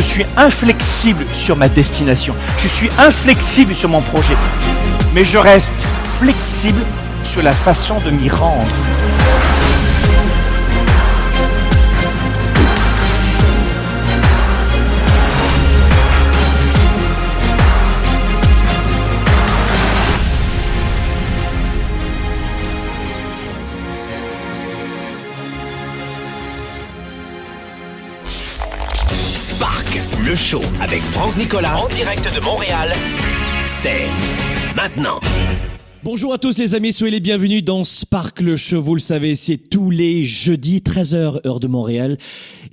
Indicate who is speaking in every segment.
Speaker 1: Je suis inflexible sur ma destination. Je suis inflexible sur mon projet. Mais je reste flexible sur la façon de m'y rendre.
Speaker 2: Show avec Franck Nicolas en direct de Montréal. C'est maintenant.
Speaker 3: Bonjour à tous les amis, soyez les bienvenus dans Spark le Show. Vous le savez, c'est tous les jeudis, 13h heure de Montréal,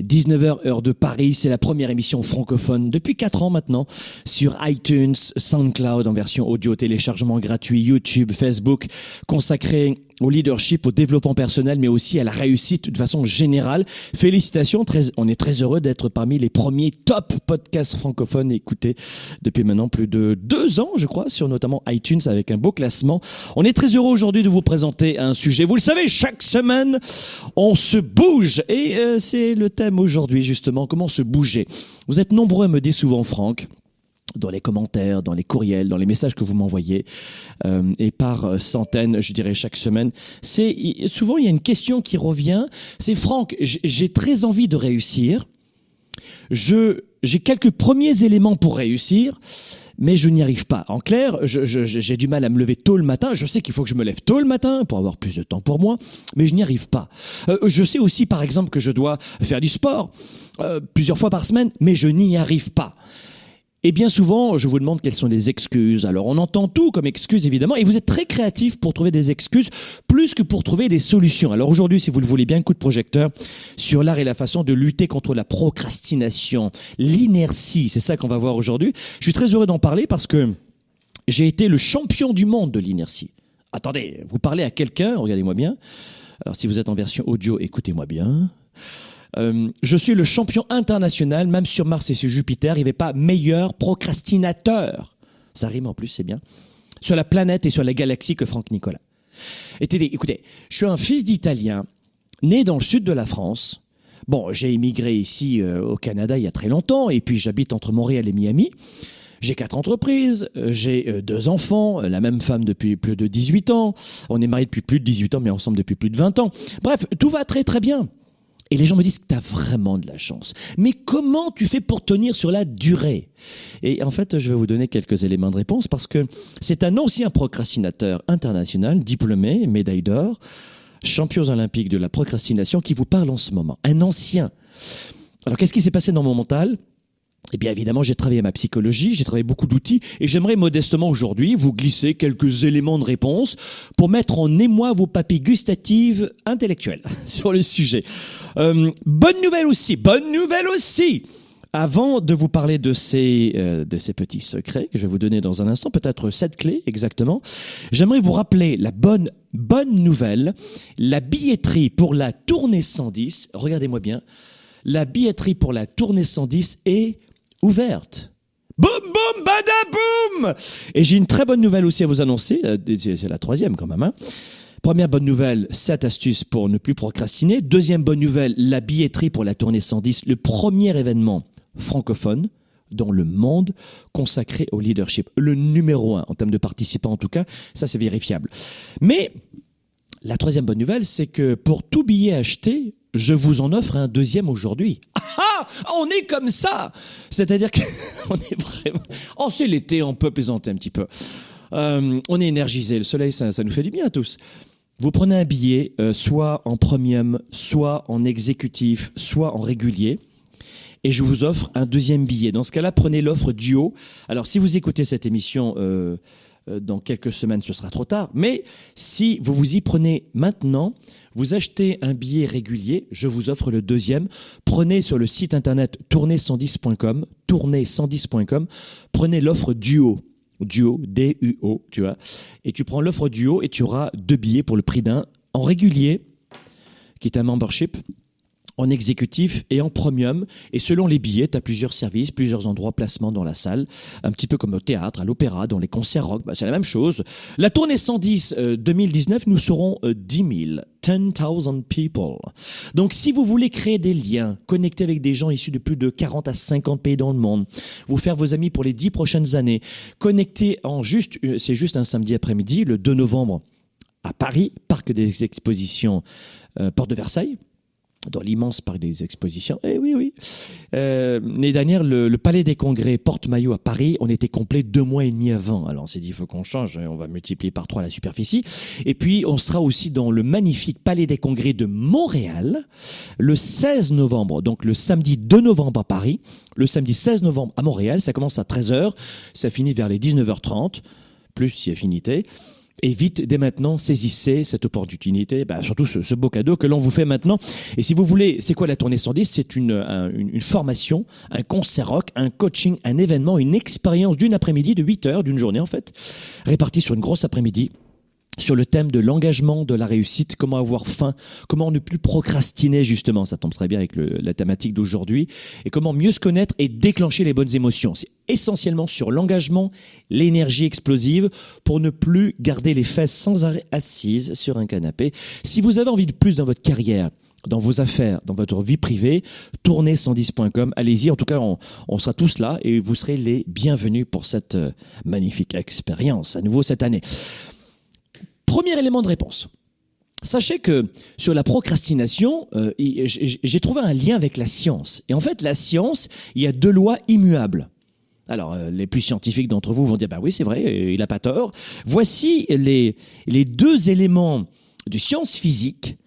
Speaker 3: 19h heure de Paris. C'est la première émission francophone depuis 4 ans maintenant sur iTunes, SoundCloud en version audio, téléchargement gratuit, YouTube, Facebook, consacré au leadership, au développement personnel, mais aussi à la réussite de façon générale. Félicitations, on est très heureux d'être parmi les premiers top podcasts francophones écoutés depuis maintenant plus de deux ans, je crois, sur notamment iTunes avec un beau classement. On est très heureux aujourd'hui de vous présenter un sujet. Vous le savez, chaque semaine, on se bouge et euh, c'est le thème aujourd'hui justement, comment se bouger. Vous êtes nombreux à me dire souvent, Franck, dans les commentaires, dans les courriels, dans les messages que vous m'envoyez, euh, et par centaines, je dirais chaque semaine. C'est souvent il y a une question qui revient. C'est Franck, j'ai très envie de réussir. Je j'ai quelques premiers éléments pour réussir, mais je n'y arrive pas. En clair, j'ai du mal à me lever tôt le matin. Je sais qu'il faut que je me lève tôt le matin pour avoir plus de temps pour moi, mais je n'y arrive pas. Euh, je sais aussi, par exemple, que je dois faire du sport euh, plusieurs fois par semaine, mais je n'y arrive pas. Et bien souvent, je vous demande quelles sont les excuses. Alors, on entend tout comme excuses, évidemment, et vous êtes très créatif pour trouver des excuses, plus que pour trouver des solutions. Alors aujourd'hui, si vous le voulez bien, coup de projecteur sur l'art et la façon de lutter contre la procrastination, l'inertie. C'est ça qu'on va voir aujourd'hui. Je suis très heureux d'en parler parce que j'ai été le champion du monde de l'inertie. Attendez, vous parlez à quelqu'un, regardez-moi bien. Alors, si vous êtes en version audio, écoutez-moi bien. Euh, je suis le champion international, même sur Mars et sur Jupiter, il n'y avait pas meilleur procrastinateur. Ça rime en plus, c'est bien. Sur la planète et sur la galaxie que Franck Nicolas. écoutez, je suis un fils d'Italien, né dans le sud de la France. Bon, j'ai immigré ici euh, au Canada il y a très longtemps, et puis j'habite entre Montréal et Miami. J'ai quatre entreprises, euh, j'ai deux enfants, la même femme depuis plus de 18 ans. On est mariés depuis plus de 18 ans, mais ensemble depuis plus de 20 ans. Bref, tout va très très bien. Et les gens me disent que tu vraiment de la chance. Mais comment tu fais pour tenir sur la durée? Et en fait, je vais vous donner quelques éléments de réponse parce que c'est un ancien procrastinateur international, diplômé, médaille d'or, champion olympique de la procrastination qui vous parle en ce moment. Un ancien. Alors qu'est-ce qui s'est passé dans mon mental? Eh bien évidemment, j'ai travaillé ma psychologie, j'ai travaillé beaucoup d'outils et j'aimerais modestement aujourd'hui vous glisser quelques éléments de réponse pour mettre en émoi vos papilles gustatives intellectuelles sur le sujet. Euh, bonne nouvelle aussi, bonne nouvelle aussi avant de vous parler de ces, euh, de ces petits secrets que je vais vous donner dans un instant, peut-être sept clés exactement, j'aimerais vous rappeler la bonne, bonne nouvelle, la billetterie pour la tournée 110, regardez-moi bien, la billetterie pour la tournée 110 est ouverte. Boum, boum, badaboum Et j'ai une très bonne nouvelle aussi à vous annoncer, euh, c'est la troisième quand même. Hein. Première bonne nouvelle, cette astuce pour ne plus procrastiner. Deuxième bonne nouvelle, la billetterie pour la tournée 110, le premier événement francophone dans le monde consacré au leadership. Le numéro un en termes de participants en tout cas, ça c'est vérifiable. Mais la troisième bonne nouvelle, c'est que pour tout billet acheté, je vous en offre un deuxième aujourd'hui. Ah, on est comme ça C'est-à-dire qu'on est vraiment... Oh, c'est l'été, on peut plaisanter un petit peu. Euh, on est énergisé, le soleil, ça, nous fait du bien à tous. Vous prenez un billet, euh, soit en premium, soit en exécutif, soit en régulier, et je vous offre un deuxième billet. Dans ce cas-là, prenez l'offre duo. Alors, si vous écoutez cette émission euh, dans quelques semaines, ce sera trop tard. Mais si vous vous y prenez maintenant, vous achetez un billet régulier, je vous offre le deuxième. Prenez sur le site internet tournée110.com, tournée110.com, prenez l'offre duo. Duo, D-U-O, tu vois. Et tu prends l'offre duo et tu auras deux billets pour le prix d'un en régulier, qui est un membership, en exécutif et en premium. Et selon les billets, tu as plusieurs services, plusieurs endroits, placements dans la salle. Un petit peu comme au théâtre, à l'opéra, dans les concerts rock. Bah, c'est la même chose. La tournée 110 euh, 2019, nous serons euh, 10 000. 10,000 people. Donc, si vous voulez créer des liens, connecter avec des gens issus de plus de 40 à 50 pays dans le monde, vous faire vos amis pour les 10 prochaines années, connecter en juste, euh, c'est juste un samedi après-midi, le 2 novembre, à Paris, parc des expositions, euh, porte de Versailles dans l'immense parc des expositions. Eh oui, oui. Euh, L'année dernière, le, le, Palais des Congrès porte-maillot à Paris, on était complet deux mois et demi avant. Alors on s'est dit, il faut qu'on change, on va multiplier par trois la superficie. Et puis, on sera aussi dans le magnifique Palais des Congrès de Montréal, le 16 novembre, donc le samedi 2 novembre à Paris, le samedi 16 novembre à Montréal, ça commence à 13h, ça finit vers les 19h30, plus si affinité. Et vite, dès maintenant, saisissez cette opportunité, bah, surtout ce, beau cadeau que l'on vous fait maintenant. Et si vous voulez, c'est quoi la tournée 110 C'est une, un, une, une, formation, un concert rock, un coaching, un événement, une expérience d'une après-midi, de 8 heures, d'une journée en fait, répartie sur une grosse après-midi sur le thème de l'engagement, de la réussite, comment avoir faim, comment ne plus procrastiner justement, ça tombe très bien avec la thématique d'aujourd'hui, et comment mieux se connaître et déclencher les bonnes émotions. C'est essentiellement sur l'engagement, l'énergie explosive, pour ne plus garder les fesses sans arrêt assises sur un canapé. Si vous avez envie de plus dans votre carrière, dans vos affaires, dans votre vie privée, tournez 110.com. Allez-y, en tout cas, on, on, sera tous là et vous serez les bienvenus pour cette euh, magnifique expérience à nouveau cette année. Premier élément de réponse. Sachez que sur la procrastination, euh, j'ai trouvé un lien avec la science. Et en fait, la science, il y a deux lois immuables. Alors, euh, les plus scientifiques d'entre vous vont dire, bah oui, c'est vrai, euh, il n'a pas tort. Voici les, les deux éléments de science physique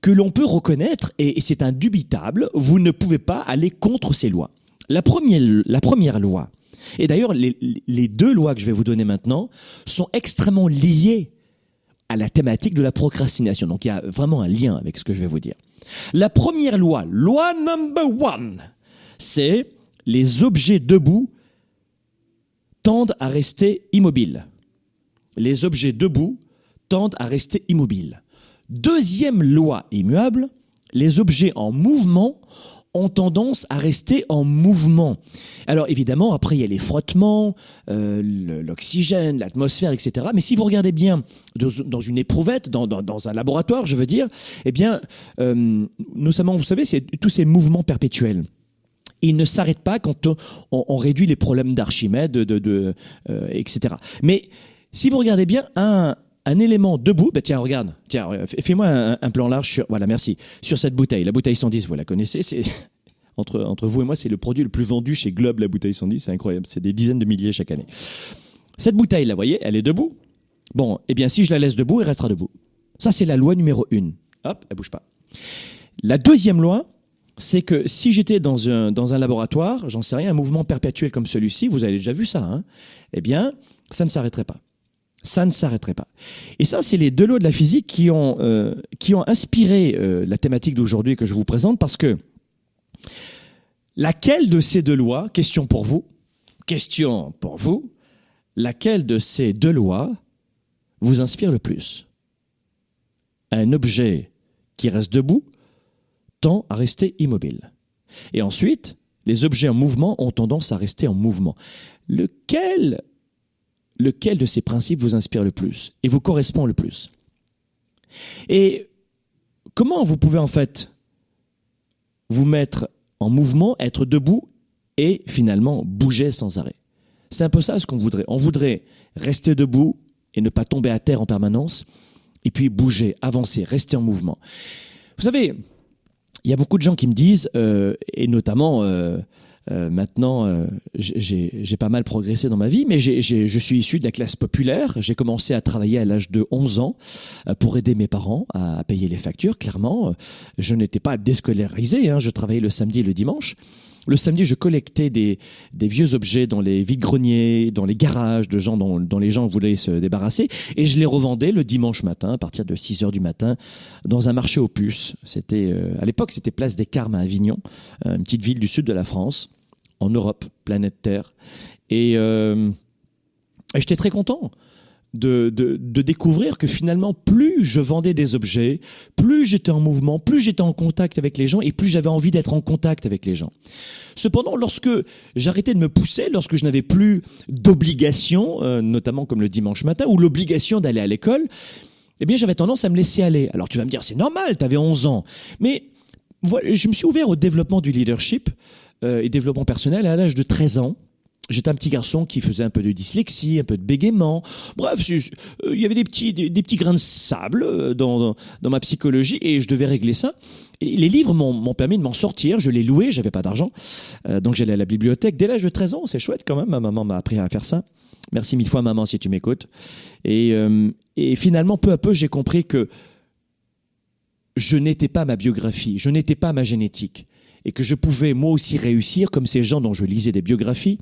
Speaker 3: que l'on peut reconnaître, et, c'est indubitable, vous ne pouvez pas aller contre ces lois. La première, la première loi, et d'ailleurs, les deux lois que je vais vous donner maintenant sont extrêmement liées à la thématique de la procrastination. Donc il y a vraiment un lien avec ce que je vais vous dire. La première loi, loi number one, c'est les objets debout tendent à rester immobiles. Les objets debout tendent à rester immobiles. Deuxième loi immuable, les objets en mouvement ont tendance à rester en mouvement. Alors évidemment, après il y a les frottements, euh, l'oxygène, l'atmosphère, etc. Mais si vous regardez bien dans une éprouvette, dans, un laboratoire, je veux dire, eh bien, euh, notamment, vous savez, c'est tous ces mouvements perpétuels il ne s'arrête pas quand on, réduit les problèmes d'Archimède, de, de euh, etc. Mais si vous regardez bien, un, un élément debout, bah tiens, regarde, tiens, fais-moi un, un, plan large sur, voilà, merci, sur cette bouteille. La bouteille 110, vous la connaissez, c'est entre, entre vous et moi, c'est le produit le plus vendu chez Globe, la bouteille 110, c'est incroyable, c'est des dizaines de milliers chaque année. Cette bouteille, là, vous voyez, elle est debout. Bon, eh bien, si je la laisse debout, elle restera debout. Ça, c'est la loi numéro une. Hop, elle bouge pas. La deuxième loi, c'est que si j'étais dans un, dans un laboratoire, j'en sais rien, un mouvement perpétuel comme celui-ci, vous avez déjà vu ça, hein, eh bien, ça ne s'arrêterait pas. Ça ne s'arrêterait pas. Et ça, c'est les deux lois de la physique qui ont, euh, qui ont inspiré euh, la thématique d'aujourd'hui que je vous présente parce que laquelle de ces deux lois, question pour vous, question pour vous, laquelle de ces deux lois vous inspire le plus? Un objet qui reste debout tend à rester immobile. Et ensuite, les objets en mouvement ont tendance à rester en mouvement. Lequel, lequel de ces principes vous inspire le plus et vous correspond le plus Et comment vous pouvez en fait vous mettre en mouvement, être debout et finalement bouger sans arrêt? C'est un peu ça ce qu'on voudrait. On voudrait rester debout et ne pas tomber à terre en permanence et puis bouger, avancer, rester en mouvement. Vous savez, il y a beaucoup de gens qui me disent, euh, et notamment euh, euh, maintenant, euh, j'ai pas mal progressé dans ma vie, mais j ai, je suis issu de la classe populaire. J'ai commencé à travailler à l'âge de 11 ans euh, pour aider mes parents à, payer les factures. Clairement, je n'étais pas déscolarisé, hein, je travaillais le samedi et le dimanche. Le samedi, je collectais des, des vieux objets dans les vides-greniers, dans les garages de gens dont, dont, les gens voulaient se débarrasser, et je les revendais le dimanche matin, à partir de 6 heures du matin, dans un marché aux puces. C'était, euh, à l'époque, c'était Place des Carmes à Avignon, euh, une petite ville du sud de la France, en Europe, planète Terre. Et, euh, j'étais très content de, découvrir que finalement, plus je vendais des objets, plus j'étais en mouvement, plus j'étais en contact avec les gens et plus j'avais envie d'être en contact avec les gens. Cependant, lorsque j'arrêtais de me pousser, lorsque je n'avais plus d'obligation, euh, notamment comme le dimanche matin, ou l'obligation d'aller à l'école, eh bien j'avais tendance à me laisser aller. Alors tu vas me dire, c'est normal, tu avais 11 ans. Mais je me suis ouvert au développement du leadership et développement personnel à l'âge de 13 ans. J'étais un petit garçon qui faisait un peu de dyslexie, un peu de bégaiement. Bref, euh, il y avait des petits, des, petits grains de sable euh, dans, dans, ma psychologie et je devais régler ça. Les livres m'ont permis de m'en sortir. Je les louais, j'avais pas d'argent. Euh, donc j'allais à la bibliothèque dès l'âge de 13 ans. C'est chouette quand même. Ma maman m'a appris à faire ça. Merci mille fois, maman, si tu m'écoutes. Et, et finalement, peu à peu, j'ai compris que je n'étais pas ma biographie, je n'étais pas ma génétique et que je pouvais moi aussi réussir comme ces gens dont je lisais des biographies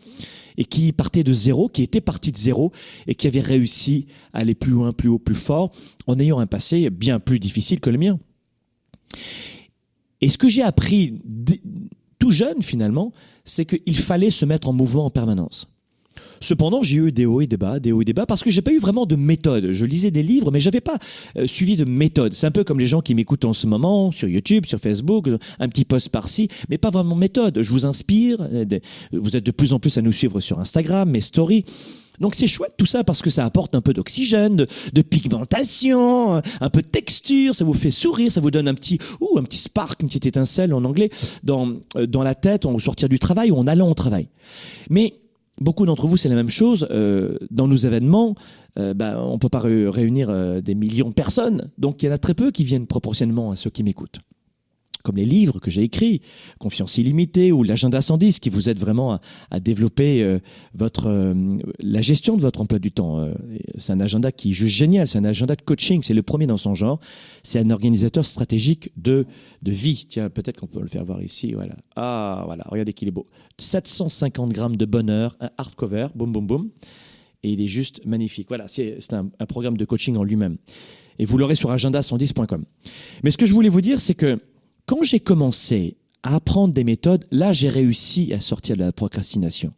Speaker 3: et qui partaient de zéro, qui étaient partis de zéro et qui avaient réussi à aller plus loin, plus haut, plus fort en ayant un passé bien plus difficile que le mien. Et ce que j'ai appris tout jeune finalement, c'est qu'il fallait se mettre en mouvement en permanence. Cependant, j'ai eu des hauts et des bas, des hauts et des bas, parce que j'ai pas eu vraiment de méthode. Je lisais des livres, mais j'avais pas euh, suivi de méthode. C'est un peu comme les gens qui m'écoutent en ce moment sur YouTube, sur Facebook, un petit post par-ci, mais pas vraiment méthode. Je vous inspire. Euh, vous êtes de plus en plus à nous suivre sur Instagram, mes stories. Donc c'est chouette tout ça parce que ça apporte un peu d'oxygène, de, pigmentation, un peu de texture, ça vous fait sourire, ça vous donne un petit ou un petit spark, une petite étincelle en anglais dans euh, dans la tête en sortir du travail ou en allant au travail. Mais Beaucoup d'entre vous, c'est la même chose. Euh, dans nos événements, euh, bah, on ne peut pas réunir euh, des millions de personnes. Donc il y en a très peu qui viennent proportionnellement à ceux qui m'écoutent comme les livres que j'ai écrits, Confiance illimitée ou l'agenda 110, qui vous aide vraiment à, développer euh, votre euh, la gestion de votre emploi du temps. Euh, c'est un agenda qui est juste génial, c'est un agenda de coaching, c'est le premier dans son genre. C'est un organisateur stratégique de de vie. Tiens, peut-être qu'on peut le faire voir ici. Voilà. Ah, voilà. Regardez qu'il est beau. 750 grammes de bonheur, un hardcover, boum, boum, boum. Et il est juste magnifique. Voilà, c'est un, un programme de coaching en lui-même. Et vous l'aurez sur agenda110.com. Mais ce que je voulais vous dire, c'est que quand j'ai commencé à apprendre des méthodes, là, j'ai réussi à sortir de la procrastination.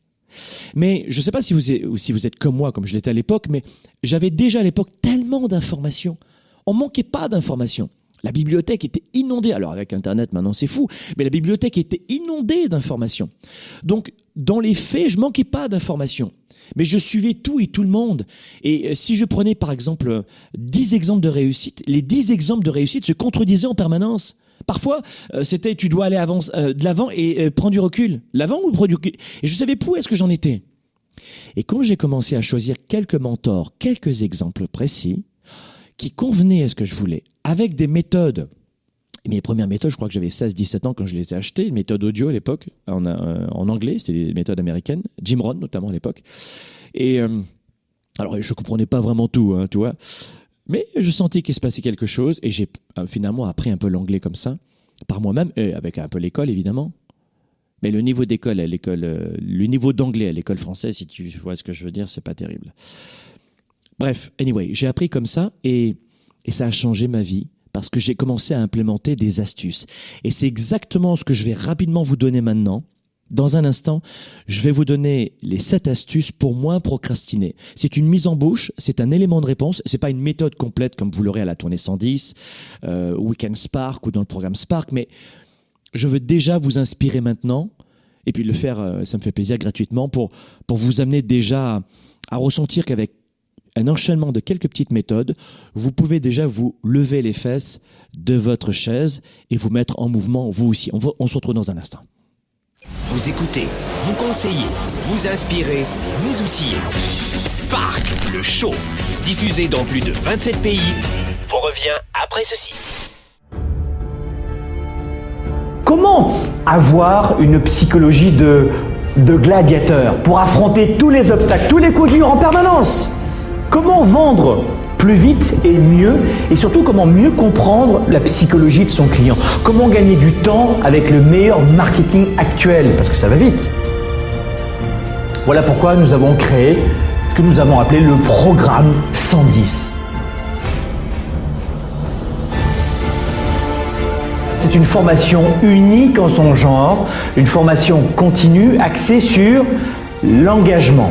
Speaker 3: Mais je ne sais pas si vous, êtes, si vous êtes comme moi, comme je l'étais à l'époque, mais j'avais déjà à l'époque tellement d'informations. On manquait pas d'informations. La bibliothèque était inondée. Alors avec Internet, maintenant c'est fou, mais la bibliothèque était inondée d'informations. Donc dans les faits, je manquais pas d'informations. Mais je suivais tout et tout le monde. Et euh, si je prenais par exemple 10 exemples de réussite, les 10 exemples de réussite se contredisaient en permanence. Parfois, euh, c'était tu dois aller euh, de l'avant et euh, prendre du recul. L'avant ou prendre du recul? Et je savais plus où est-ce que j'en étais. Et quand j'ai commencé à choisir quelques mentors, quelques exemples précis, qui convenaient à ce que je voulais, avec des méthodes, mes premières méthodes, je crois que j'avais 16-17 ans quand je les ai achetées, une méthode audio à l'époque, en, en, anglais, c'était des méthodes américaines, Jim Rohn notamment à l'époque. Et alors, je comprenais pas vraiment tout, hein, tu vois. Mais je sentais qu'il se passait quelque chose et j'ai euh, finalement appris un peu l'anglais comme ça, par moi-même, et avec un peu l'école évidemment. Mais le niveau d'école à l'école, euh, le niveau d'anglais à l'école française, si tu vois ce que je veux dire, c'est pas terrible. Bref, anyway, j'ai appris comme ça et, ça a changé ma vie parce que j'ai commencé à implémenter des astuces. Et c'est exactement ce que je vais rapidement vous donner maintenant dans un instant, je vais vous donner les sept astuces pour moins procrastiner. C'est une mise en bouche, c'est un élément de réponse, c'est pas une méthode complète comme vous l'aurez à la tournée 110, euh, Weekend Spark ou dans le programme Spark, mais je veux déjà vous inspirer maintenant et puis le faire, euh, ça me fait plaisir gratuitement pour pour vous amener déjà à ressentir qu'avec un enchaînement de quelques petites méthodes, vous pouvez déjà vous lever les fesses de votre chaise et vous mettre en mouvement vous aussi. On, va, on se retrouve dans un instant.
Speaker 2: Vous écoutez, vous conseillez, vous inspirez, vous outillez. Spark, le show, diffusé dans plus de 27 pays, vous revient après ceci.
Speaker 4: Comment avoir une psychologie de, de gladiateur pour affronter tous les obstacles, tous les coups durs en permanence? Comment vendre plus vite et mieux et surtout comment mieux comprendre la psychologie de son client? Comment gagner du temps avec le meilleur marketing actuel? Parce que ça va vite. Voilà pourquoi nous avons créé ce que nous avons appelé le programme 110. C'est une formation unique en son genre, une formation continue axée sur l'engagement,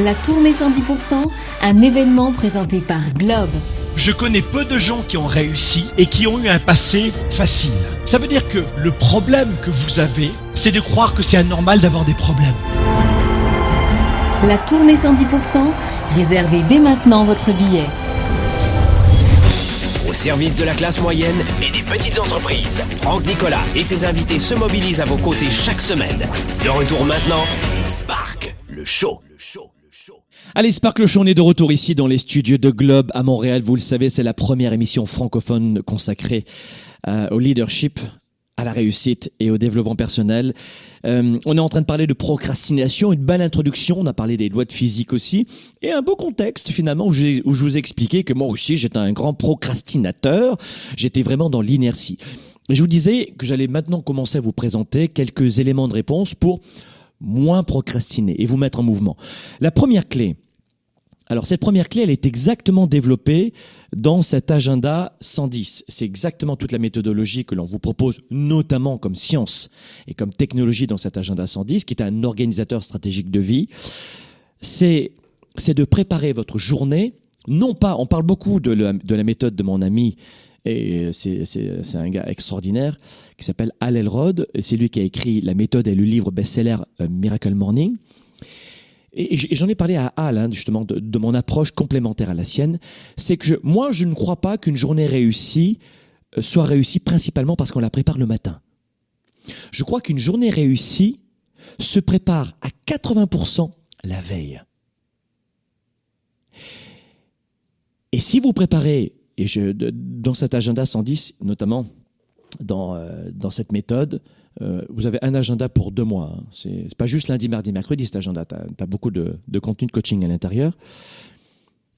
Speaker 5: La tournée 110%, un événement présenté par Globe.
Speaker 1: Je connais peu de gens qui ont réussi et qui ont eu un passé facile. Ça veut dire que le problème que vous avez, c'est de croire que c'est anormal d'avoir des problèmes.
Speaker 5: La tournée 110%, réservez dès maintenant votre billet.
Speaker 2: Au service de la classe moyenne et des petites entreprises, Franck Nicolas et ses invités se mobilisent à vos côtés chaque semaine. De retour maintenant, Spark, le show. Le show.
Speaker 3: Allez, Sparkle Show, on est de retour ici dans les studios de Globe à Montréal. Vous le savez, c'est la première émission francophone consacrée euh, au leadership, à la réussite et au développement personnel. Euh, on est en train de parler de procrastination, une belle introduction, on a parlé des lois de physique aussi, et un beau contexte finalement où je, où je vous ai expliqué que moi aussi j'étais un grand procrastinateur, j'étais vraiment dans l'inertie. Je vous disais que j'allais maintenant commencer à vous présenter quelques éléments de réponse pour moins procrastiner et vous mettre en mouvement. La première clé, alors cette première clé, elle est exactement développée dans cet agenda 110. C'est exactement toute la méthodologie que l'on vous propose, notamment comme science et comme technologie dans cet agenda 110, qui est un organisateur stratégique de vie. C'est de préparer votre journée, non pas, on parle beaucoup de la, de la méthode de mon ami, et c'est un gars extraordinaire, qui s'appelle Al Elrod, c'est lui qui a écrit la méthode et le livre best-seller euh, Miracle Morning. Et j'en ai parlé à Al, hein, justement, de, de mon approche complémentaire à la sienne. C'est que je, moi, je ne crois pas qu'une journée réussie euh, soit réussie principalement parce qu'on la prépare le matin. Je crois qu'une journée réussie se prépare à 80% la veille. Et si vous préparez, et dans cet agenda 110, notamment dans, euh, dans cette méthode, euh, vous avez un agenda pour deux mois. hein. C'est pas juste lundi, mardi, mercredi cet agenda. Tu as, beaucoup de, de contenu de coaching à l'intérieur.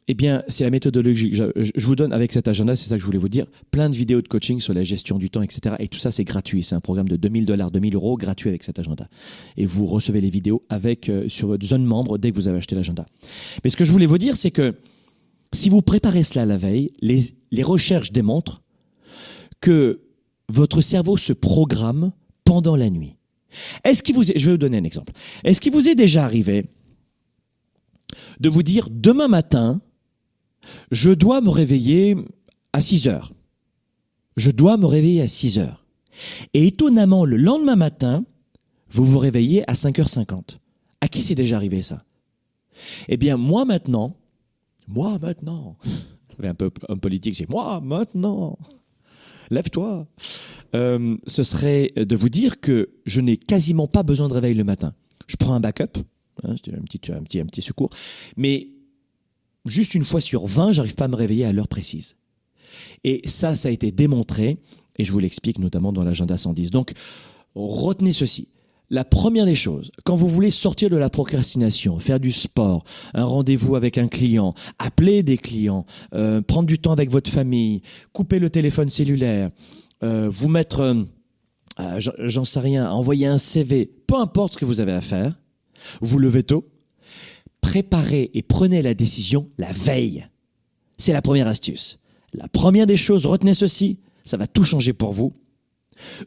Speaker 3: Eh bien, c'est la méthodologie. Je vous donne avec cet agenda, c'est ça que je voulais vous dire, plein de vidéos de coaching sur la gestion du temps, etc. Et tout ça, c'est gratuit. C'est un programme de 2000 dollars, 2000 euros, gratuit avec cet agenda. Et vous recevez les vidéos avec euh, sur votre zone membre dès que vous avez acheté l'agenda. Mais ce que je voulais vous dire, c'est que si vous préparez cela la veille, les, recherches démontrent que votre cerveau se programme pendant la nuit. Est-ce vous je vais vous donner un exemple. Est-ce qu'il vous est déjà arrivé de vous dire demain matin, je dois me réveiller à 6 heures. Je dois me réveiller à 6 heures. Et étonnamment, le lendemain matin, vous vous réveillez à 5h50. À qui c'est déjà arrivé ça? Eh bien, moi maintenant, moi maintenant, un peu un politique, c'est moi maintenant. Lève-toi. Euh, ce serait de vous dire que je n'ai quasiment pas besoin de réveil le matin. Je prends un backup, hein, un petit, un petit, un petit secours, mais juste une fois sur 20, j'arrive pas à me réveiller à l'heure précise. Et ça, ça a été démontré, et je vous l'explique notamment dans l'agenda 110. Donc, retenez ceci. La première des choses, quand vous voulez sortir de la procrastination, faire du sport, un rendez-vous avec un client, appeler des clients, euh, prendre du temps avec votre famille, couper le téléphone cellulaire, euh, vous mettre, euh, j'en- j'en sais rien, envoyer un CV, peu importe ce que vous avez à faire, vous levez tôt, préparez et prenez la décision la veille. C'est la première astuce. La première des choses, retenez ceci, ça va tout changer pour vous.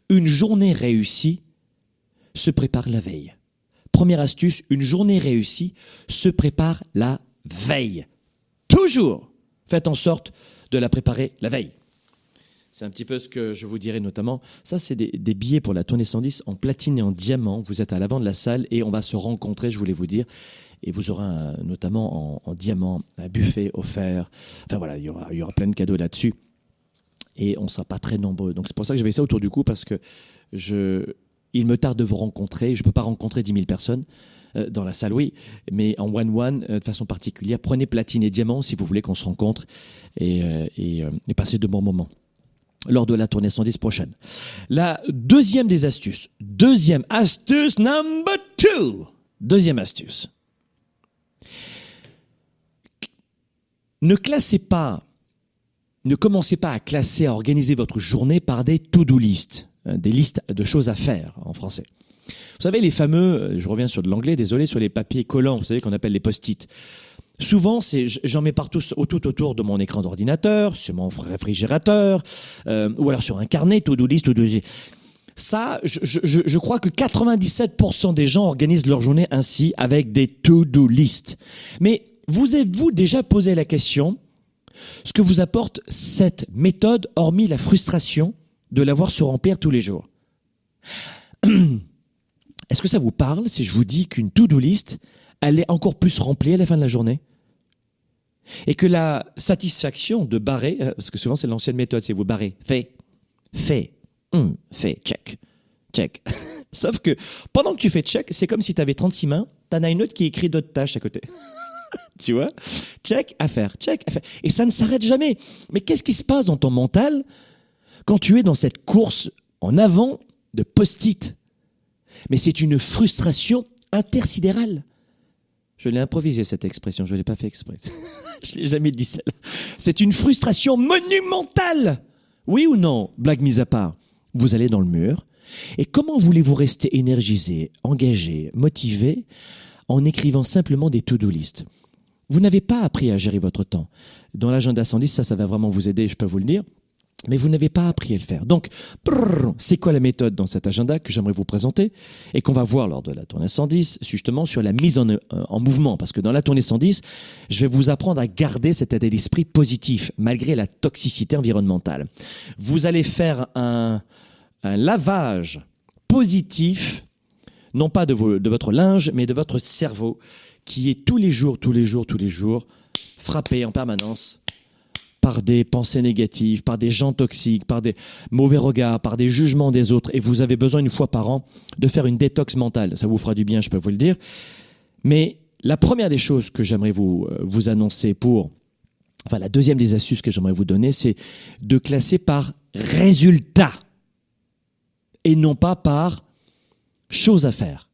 Speaker 3: Une journée réussie se prépare la veille. Première astuce, une journée réussie se prépare la veille. Toujours faites en sorte de la préparer la veille. C'est un petit peu ce que je vous dirais notamment. Ça, c'est des, billets pour la tournée 110 en platine et en diamant. Vous êtes à l'avant de la salle et on va se rencontrer, je voulais vous dire. Et vous aurez notamment en, diamant un buffet offert. Enfin voilà, il y aura, il y aura plein de cadeaux là-dessus. Et on ne sera pas très nombreux. Donc c'est pour ça que je vais ça autour du cou parce que je, il me tarde de vous rencontrer. Je ne peux pas rencontrer 10 000 personnes euh, dans la salle, oui, mais en one-one, euh, de façon particulière. Prenez platine et diamant si vous voulez qu'on se rencontre et, euh, et, passez de bons moments lors de la tournée 110 prochaine. La deuxième des astuces, deuxième astuce number two, deuxième astuce. Ne classez pas, ne commencez pas à classer, à organiser votre journée par des to-do list, hein, des listes de choses à faire en français. Vous savez, les fameux, je reviens sur de l'anglais, désolé, sur les papiers collants, vous savez, qu'on appelle les post-it. Souvent, j'en mets partout tout autour de mon écran d'ordinateur, sur mon réfrigérateur, euh, ou alors sur un carnet, to-do list, to-do list. Ça, je, je, crois que 97% des gens organisent leur journée ainsi avec des to-do list. Mais vous avez-vous déjà posé la question ce que vous apporte cette méthode, hormis la frustration? De l'avoir se remplir tous les jours. Est-ce que ça vous parle si je vous dis qu'une to-do list, elle est encore plus remplie à la fin de la journée? Et que la satisfaction de barrer, euh, parce que souvent c'est l'ancienne méthode, c'est vous barrer, fait, fait, hum, fait, check, check. Sauf que pendant que tu fais check, c'est comme si tu avais 36 mains, t'en as une autre qui écrit d'autres tâches à côté. tu vois? Check, à faire, check, à faire. Et ça ne s'arrête jamais. Mais qu'est-ce qui se passe dans ton mental quand tu es dans cette course en avant de post-it Mais c'est une frustration intersidérale. Je l'ai improvisé cette expression, je ne l'ai pas fait exprès. je l'ai jamais dit celle. C'est une frustration monumentale. Oui ou non, blague mise à part. Vous allez dans le mur. Et comment voulez-vous rester énergisé, engagé, motivé en écrivant simplement des to-do list? Vous n'avez pas appris à gérer votre temps. Dans l'agenda 110, ça, ça va vraiment vous aider, je peux vous le dire mais vous n'avez pas appris à le faire. Donc, c'est quoi la méthode dans cet agenda que j'aimerais vous présenter et qu'on va voir lors de la tournée 110, justement sur la mise en, euh, en, mouvement? Parce que dans la tournée 110, je vais vous apprendre à garder cet état d'esprit positif malgré la toxicité environnementale. Vous allez faire un, lavage positif, non pas de votre linge, mais de votre cerveau, qui est tous les jours, tous les jours, tous les jours, frappé en permanence par des pensées négatives, par des gens toxiques, par des mauvais regards, par des jugements des autres, et vous avez besoin une fois par an de faire une détox mentale. Ça vous fera du bien, je peux vous le dire. Mais la première des choses que j'aimerais vous, euh, vous annoncer pour, enfin la deuxième des astuces que j'aimerais vous donner, c'est de classer par résultat et non pas par chose à faire.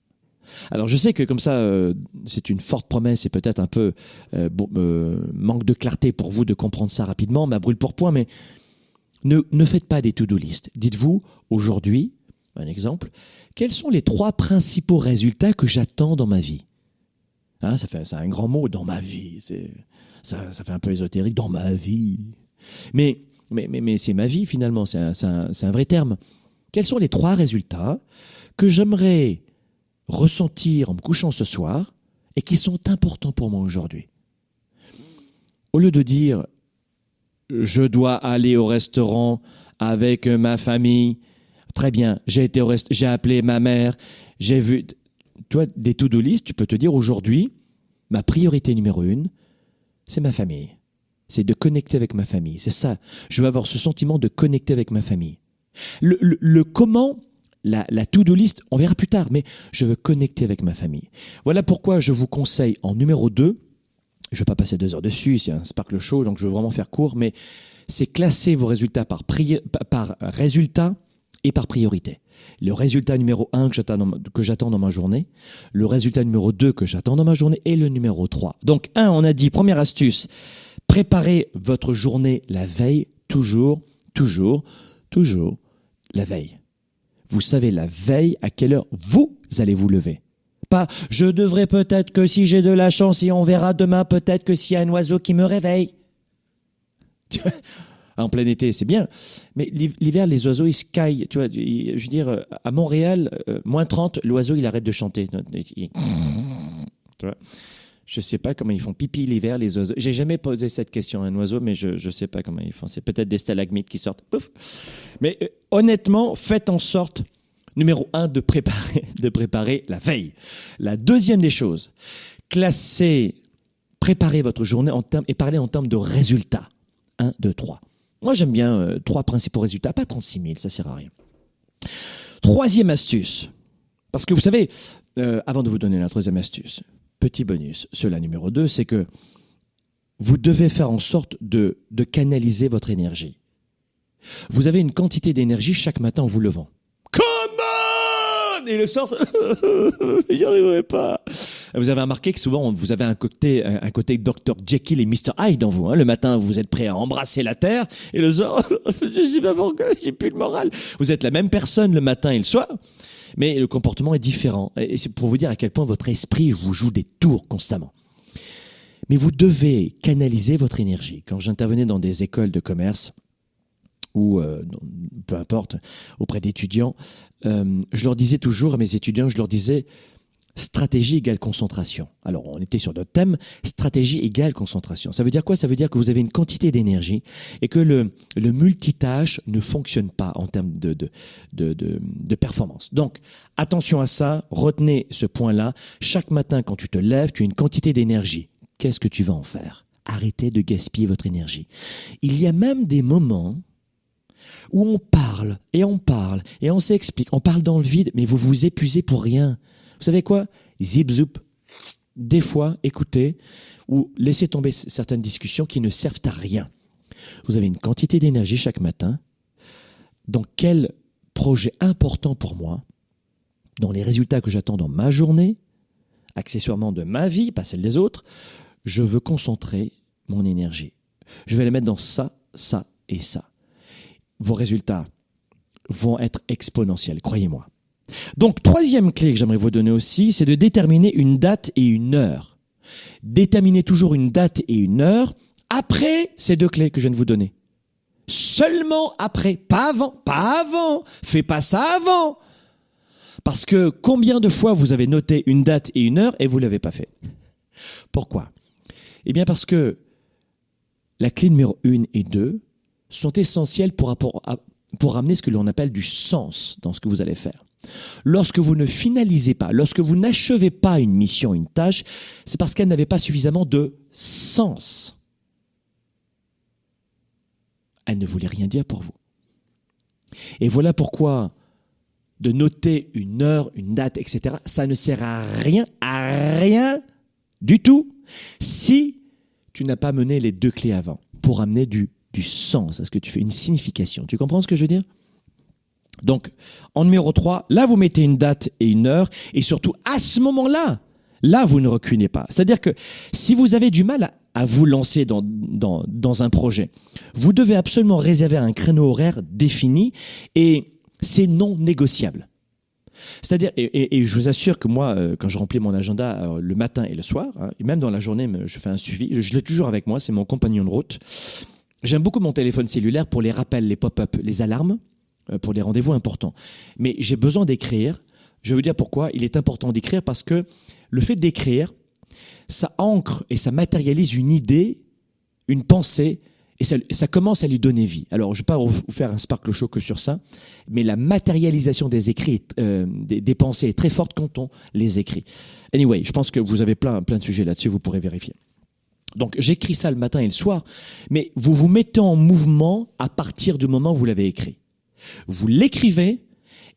Speaker 3: Alors je sais que comme ça, euh, c'est une forte promesse et peut-être un peu euh, euh, manque de clarté pour vous de comprendre ça rapidement, ma brûle pour point, mais ne, ne faites pas des to-do list. Dites-vous, aujourd'hui, un exemple, quels sont les trois principaux résultats que j'attends dans ma vie? Hein, ça fait, C'est un grand mot, dans ma vie. Ça, ça fait un peu ésotérique, dans ma vie. Mais, mais, mais, mais c'est ma vie finalement, c'est un vrai terme. Quels sont les trois résultats que j'aimerais ressentir en me couchant ce soir et qui sont importants pour moi aujourd'hui. Au lieu de dire je dois aller au restaurant avec ma famille, très bien, j'ai été au j'ai appelé ma mère, j'ai vu toi des to-do list, tu peux te dire aujourd'hui ma priorité numéro une, c'est ma famille. C'est de connecter avec ma famille. C'est ça. Je veux avoir ce sentiment de connecter avec ma famille. Le, le, le comment la, la to-do list, on verra plus tard, mais je veux connecter avec ma famille. Voilà pourquoi je vous conseille en numéro 2, je ne vais pas passer deux heures dessus, c'est un Sparkle Show, donc je veux vraiment faire court, mais c'est classer vos résultats par, par résultat et par priorité. Le résultat numéro 1 que j'attends dans ma journée, le résultat numéro 2 que j'attends dans ma journée et le numéro 3. Donc 1, on a dit, première astuce, préparez votre journée la veille, toujours, toujours, toujours la veille vous savez la veille à quelle heure vous allez vous lever. pas. Je devrais peut-être que si j'ai de la chance et on verra demain peut-être que s'il y a un oiseau qui me réveille. En plein été, c'est bien. Mais l'hiver, les oiseaux, ils se. Tu vois, je veux dire, à Montréal, euh, moins 30, l'oiseau, il arrête de chanter. Tu vois? Je sais pas comment ils font pipi l'hiver, les oiseaux. J'ai jamais posé cette question à un oiseau, mais je, je sais pas comment ils font. C'est peut-être des stalagmites qui sortent. Mais euh, honnêtement, faites en sorte, numéro un, de préparer, de préparer la veille. La deuxième des choses, classez, préparez votre journée en termes, et parlez en termes de résultats. 1, 2, 3. Moi, j'aime bien euh, trois principaux résultats, pas 36 000, ça sert à rien. Troisième astuce. Parce que vous savez, euh, avant de vous donner la troisième astuce, petit bonus, cela numéro 2, c'est que vous devez faire en sorte de, canaliser votre énergie. Vous avez une quantité d'énergie chaque matin en vous levant. Come on Et le soir, j'y arriverai pas. Vous avez remarqué que souvent, vous avez un côté, un côté Dr. Jekyll et Mr. Hyde dans vous. Hein. Le matin, vous êtes prêt à embrasser la terre, et le soir, je sais pas pourquoi, j'ai plus le moral. Vous êtes la même personne le matin et le soir, mais le comportement est différent. Et c'est pour vous dire à quel point votre esprit vous joue des tours constamment. Mais vous devez canaliser votre énergie. Quand j'intervenais dans des écoles de commerce, ou euh, peu importe, auprès d'étudiants, euh, je leur disais toujours à mes étudiants, je leur disais, stratégie égale concentration. Alors, on était sur notre thème, stratégie égale concentration. Ça veut dire quoi? Ça veut dire que vous avez une quantité d'énergie et que le, le multitâche ne fonctionne pas en termes de, de, de, de, de performance. Donc, attention à ça, retenez ce point-là. Chaque matin, quand tu te lèves, tu as une quantité d'énergie. Qu'est-ce que tu vas en faire? Arrêtez de gaspiller votre énergie. Il y a même des moments où on parle et on parle et on s'explique, on parle dans le vide, mais vous vous épuisez pour rien. Vous savez quoi? Zip zoup. Des fois, écoutez ou laissez tomber certaines discussions qui ne servent à rien. Vous avez une quantité d'énergie chaque matin. Dans quel projet important pour moi, dans les résultats que j'attends dans ma journée, accessoirement de ma vie, pas celle des autres, je veux concentrer mon énergie. Je vais la mettre dans ça, ça et ça. Vos résultats vont être exponentiels, croyez-moi. Donc, troisième clé que j'aimerais vous donner aussi, c'est de déterminer une date et une heure. Déterminez toujours une date et une heure après ces deux clés que je viens de vous donner. Seulement après, pas avant, pas avant. Fais pas ça avant. Parce que combien de fois vous avez noté une date et une heure et vous l'avez pas fait? Pourquoi? Eh bien parce que la clé numéro 1 et 2 sont essentielles pour, pour amener ce que l'on appelle du sens dans ce que vous allez faire. Lorsque vous ne finalisez pas, lorsque vous n'achevez pas une mission, une tâche, c'est parce qu'elle n'avait pas suffisamment de sens. Elle ne voulait rien dire pour vous. Et voilà pourquoi de noter une heure, une date, etc., ça ne sert à rien, à rien du tout, si tu n'as pas mené les deux clés avant pour amener du, du sens à ce que tu fais, une signification. Tu comprends ce que je veux dire? Donc, en numéro 3, là, vous mettez une date et une heure, et surtout, à ce moment-là, là, vous ne reculez pas. C'est-à-dire que si vous avez du mal à, vous lancer dans, dans, dans un projet, vous devez absolument réserver un créneau horaire défini, et c'est non négociable. C'est-à-dire, et, je vous assure que moi, euh, quand je remplis mon agenda euh, le matin et le soir, hein, et même dans la journée, je fais un suivi, je, je l'ai toujours avec moi, c'est mon compagnon de route. J'aime beaucoup mon téléphone cellulaire pour les rappels, les pop-up, les alarmes pour des rendez-vous importants. Mais j'ai besoin d'écrire. Je vous dire pourquoi. Il est important d'écrire parce que le fait d'écrire, ça ancre et ça matérialise une idée, une pensée, et ça, ça, commence à lui donner vie. Alors, je ne vais pas vous faire un sparkle show que sur ça, mais la matérialisation des écrits, euh, des, des, pensées est très forte quand on les écrit. Anyway, je pense que vous avez plein, plein de sujets là-dessus, vous pourrez vérifier. Donc, j'écris ça le matin et le soir, mais vous vous mettez en mouvement à partir du moment où vous l'avez écrit vous l'écrivez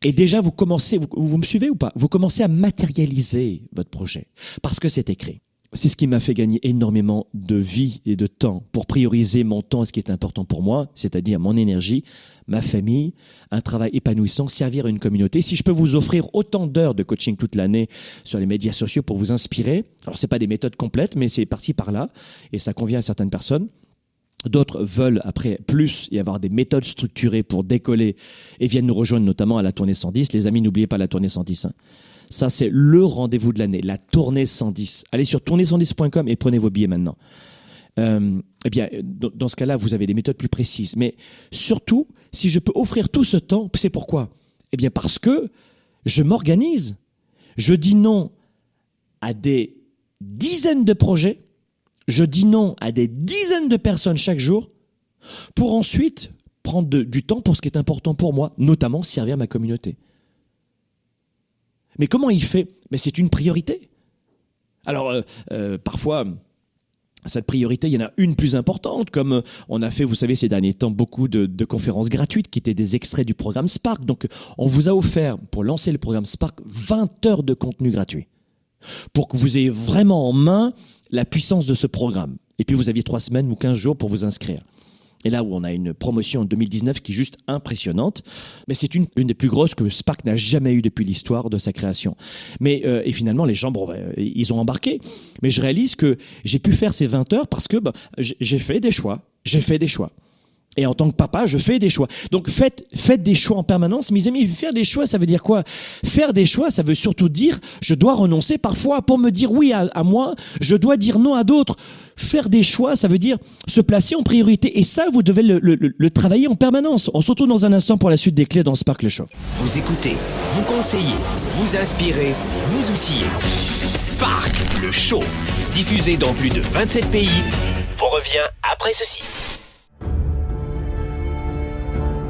Speaker 3: et déjà vous commencez, vous, vous, me suivez ou pas? Vous commencez à matérialiser votre projet parce que c'est écrit. C'est ce qui m'a fait gagner énormément de vie et de temps pour prioriser mon temps, ce qui est important pour moi, c'est-à-dire mon énergie, ma famille, un travail épanouissant, servir une communauté. Si je peux vous offrir autant d'heures de coaching toute l'année sur les médias sociaux pour vous inspirer, alors c'est pas des méthodes complètes, mais c'est parti par là et ça convient à certaines personnes. D'autres veulent après plus y avoir des méthodes structurées pour décoller et viennent nous rejoindre notamment à la tournée 110. Les amis, n'oubliez pas la tournée 110. Hein. Ça, c'est le rendez-vous de l'année, la tournée 110. Allez sur tournée110.com et prenez vos billets maintenant. Euh, eh bien, dans ce cas-là, vous avez des méthodes plus précises. Mais surtout, si je peux offrir tout ce temps, c'est pourquoi? Eh bien, parce que je m'organise. Je dis non à des dizaines de projets. Je dis non à des dizaines de personnes chaque jour pour ensuite prendre du temps pour ce qui est important pour moi, notamment servir ma communauté. Mais comment il fait? Mais c'est une priorité. Alors, euh, euh, parfois, cette priorité, il y en a une plus importante, comme euh, on a fait, vous savez, ces derniers temps, beaucoup de, de conférences gratuites qui étaient des extraits du programme Spark. Donc, on vous a offert, pour lancer le programme Spark, 20 heures de contenu gratuit pour que vous ayez vraiment en main la puissance de ce programme. Et puis, vous aviez trois semaines ou 15 jours pour vous inscrire. Et là où on a une promotion en 2019 qui est juste impressionnante, mais c'est une, une des plus grosses que Spark n'a jamais eu depuis l'histoire de sa création. Mais euh, et finalement les gens, bon, ben, ils ont embarqué. Mais je réalise que j'ai pu faire ces 20 heures parce que j'ai j'ai fait des choix. J'ai fait des choix. Et en tant que papa, je fais des choix. Donc faites, faites des choix en permanence. Mes amis, faire des choix, ça veut dire quoi? Faire des choix, ça veut surtout dire, je dois renoncer parfois pour me dire oui à, moi, je dois dire non à d'autres. Faire des choix, ça veut dire se placer en priorité. Et ça, vous devez le, le- le- le travailler en permanence. On se retrouve dans un instant pour la suite des clés dans Spark le Show.
Speaker 2: Vous écoutez, vous conseillez, vous inspirez, vous outillez. Spark, le show, diffusé dans plus de 27 pays, vous revient après ceci.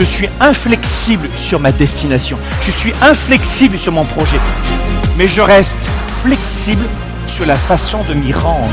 Speaker 6: Je suis inflexible sur ma destination. Je suis inflexible sur mon projet. Mais je reste flexible sur la façon de m'y rendre.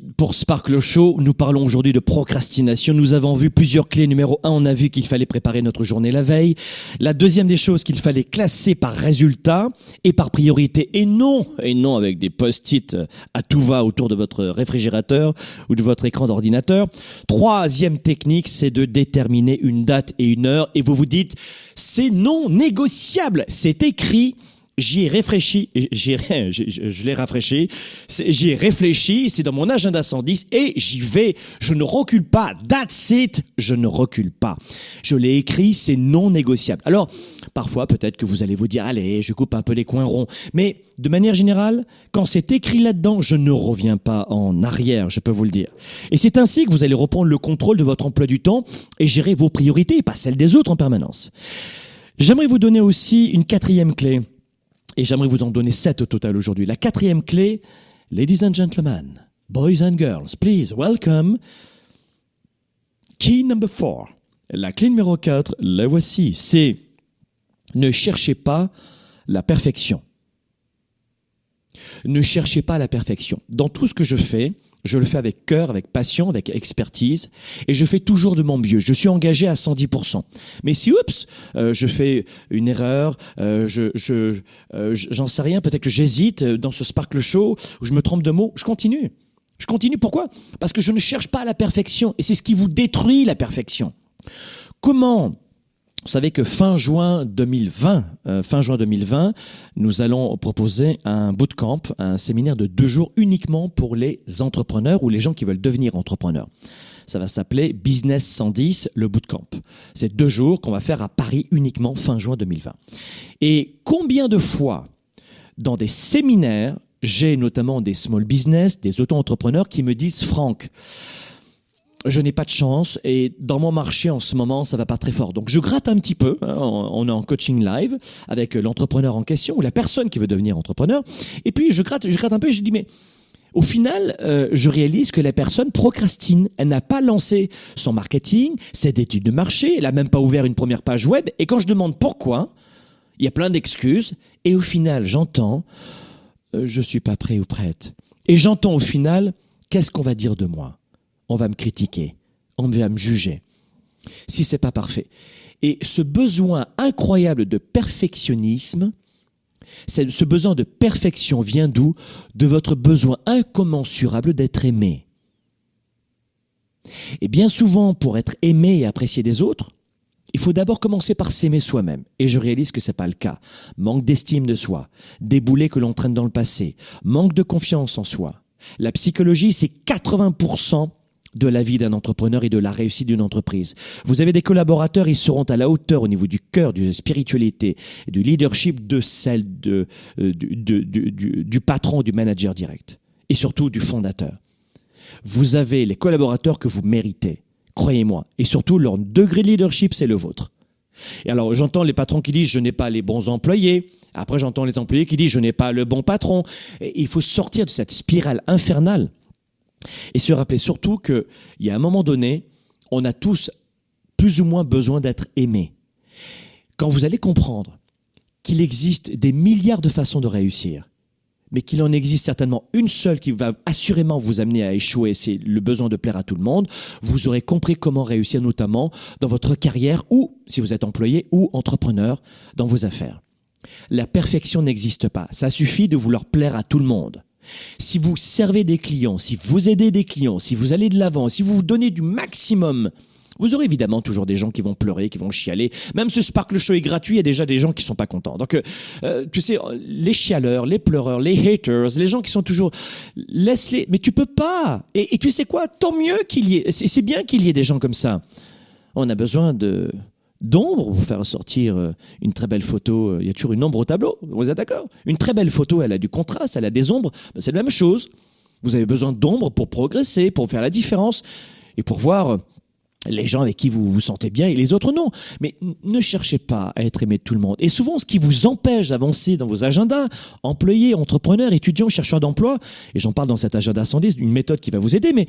Speaker 3: pour Spark le Show. Nous parlons aujourd'hui de procrastination. Nous avons vu plusieurs clés. Numéro un, on a vu qu'il fallait préparer notre journée la veille. La deuxième des choses, qu'il fallait classer par résultat et par priorité. Et non, et non avec des post-it à tout va autour de votre réfrigérateur ou de votre écran d'ordinateur. Troisième technique, c'est de déterminer une date et une heure. Et vous vous dites, c'est non négociable. C'est écrit. J'y ai réfléchi, j'y ai- je, l'ai rafraîchi, j'y ai réfléchi, c'est dans mon agenda 110 et j'y vais. Je ne recule pas. That's it. Je ne recule pas. Je l'ai écrit, c'est non négociable. Alors, parfois, peut-être que vous allez vous dire, allez, je coupe un peu les coins ronds. Mais de manière générale, quand c'est écrit là-dedans, je ne reviens pas en arrière, je peux vous le dire. Et c'est ainsi que vous allez reprendre le contrôle de votre emploi du temps et gérer vos priorités pas celles des autres en permanence. J'aimerais vous donner aussi une quatrième clé. Et j'aimerais vous en donner sept au total aujourd'hui. La quatrième clé, ladies and gentlemen, boys and girls, please welcome. Key number four. La clé numéro 4, la voici. C'est ne cherchez pas la perfection. Ne cherchez pas la perfection. Dans tout ce que je fais, je le fais avec cœur, avec passion, avec expertise, et je fais toujours de mon mieux. Je suis engagé à 110%. Mais si, oups, euh, je fais une erreur, euh, je, je, euh, j'en sais rien, peut-être que j'hésite dans ce Sparkle Show, ou je me trompe de mots, je continue. Je continue. Pourquoi? Parce que je ne cherche pas la perfection, et c'est ce qui vous détruit la perfection. Comment vous savez que fin juin 2020, euh, fin juin 2020, nous allons proposer un bootcamp, un séminaire de deux jours uniquement pour les entrepreneurs ou les gens qui veulent devenir entrepreneurs. Ça va s'appeler Business 110, le bootcamp. C'est deux jours qu'on va faire à Paris uniquement fin juin 2020. Et combien de fois dans des séminaires, j'ai notamment des small business, des auto-entrepreneurs qui me disent, Franck, je n'ai pas de chance et dans mon marché en ce moment, ça va pas très fort. Donc je gratte un petit peu. Hein, on est en coaching live avec l'entrepreneur en question ou la personne qui veut devenir entrepreneur. Et puis je gratte, je gratte un peu et je dis mais au final, euh, je réalise que la personne procrastine. Elle n'a pas lancé son marketing, ses études de marché, elle a même pas ouvert une première page web. Et quand je demande pourquoi, il y a plein d'excuses. Et au final, j'entends, euh, je suis pas prêt ou prête. Et j'entends au final, qu'est-ce qu'on va dire de moi? On va me critiquer, on va me juger. Si c'est pas parfait. Et ce besoin incroyable de perfectionnisme, ce besoin de perfection vient d'où? De votre besoin incommensurable d'être aimé. Et bien souvent, pour être aimé et apprécié des autres, il faut d'abord commencer par s'aimer soi-même. Et je réalise que c'est pas le cas. Manque d'estime de soi, des boulets que l'on traîne dans le passé, manque de confiance en soi. La psychologie, c'est 80% de la vie d'un entrepreneur et de la réussite d'une entreprise. Vous avez des collaborateurs, ils seront à la hauteur au niveau du cœur, de la spiritualité, du leadership de celle de, euh, du, du patron, du manager direct et surtout du fondateur. Vous avez les collaborateurs que vous méritez, croyez-moi, et surtout leur degré de leadership, c'est le vôtre. Et alors j'entends les patrons qui disent je n'ai pas les bons employés. Après j'entends les employés qui disent je n'ai pas le bon patron. Il faut sortir de cette spirale infernale et se rappeler surtout qu'il y a un moment donné, on a tous plus ou moins besoin d'être aimés. Quand vous allez comprendre qu'il existe des milliards de façons de réussir, mais qu'il en existe certainement une seule qui va assurément vous amener à échouer, c'est le besoin de plaire à tout le monde, vous aurez compris comment réussir notamment dans votre carrière ou, si vous êtes employé ou entrepreneur, dans vos affaires. La perfection n'existe pas. Ça suffit de vouloir plaire à tout le monde. Si vous servez des clients, si vous aidez des clients, si vous allez de l'avant, si vous vous donnez du maximum, vous aurez évidemment toujours des gens qui vont pleurer, qui vont chialer. Même ce Sparkle Show est gratuit, il y a déjà des gens qui sont pas contents. Donc, euh, euh, tu sais, les chialeurs, les pleureurs, les haters, les gens qui sont toujours, laisse-les. Mais tu peux pas. Et, et tu sais quoi? Tant mieux qu'il y ait. C'est bien qu'il y ait des gens comme ça. On a besoin de d'ombre pour faire sortir euh, une très belle photo. Il y a toujours une ombre au tableau, vous êtes d'accord? Une très belle photo, elle a du contraste, elle a des ombres, ben, c'est la même chose. Vous avez besoin d'ombre pour progresser, pour faire la différence et pour voir les gens avec qui vous vous sentez bien et les autres non. Mais ne cherchez pas à être aimé de tout le monde. Et souvent, ce qui vous empêche d'avancer dans vos agendas, employés, entrepreneurs, étudiants, chercheurs d'emploi, et j'en parle dans cet agenda 110, une méthode qui va vous aider, mais,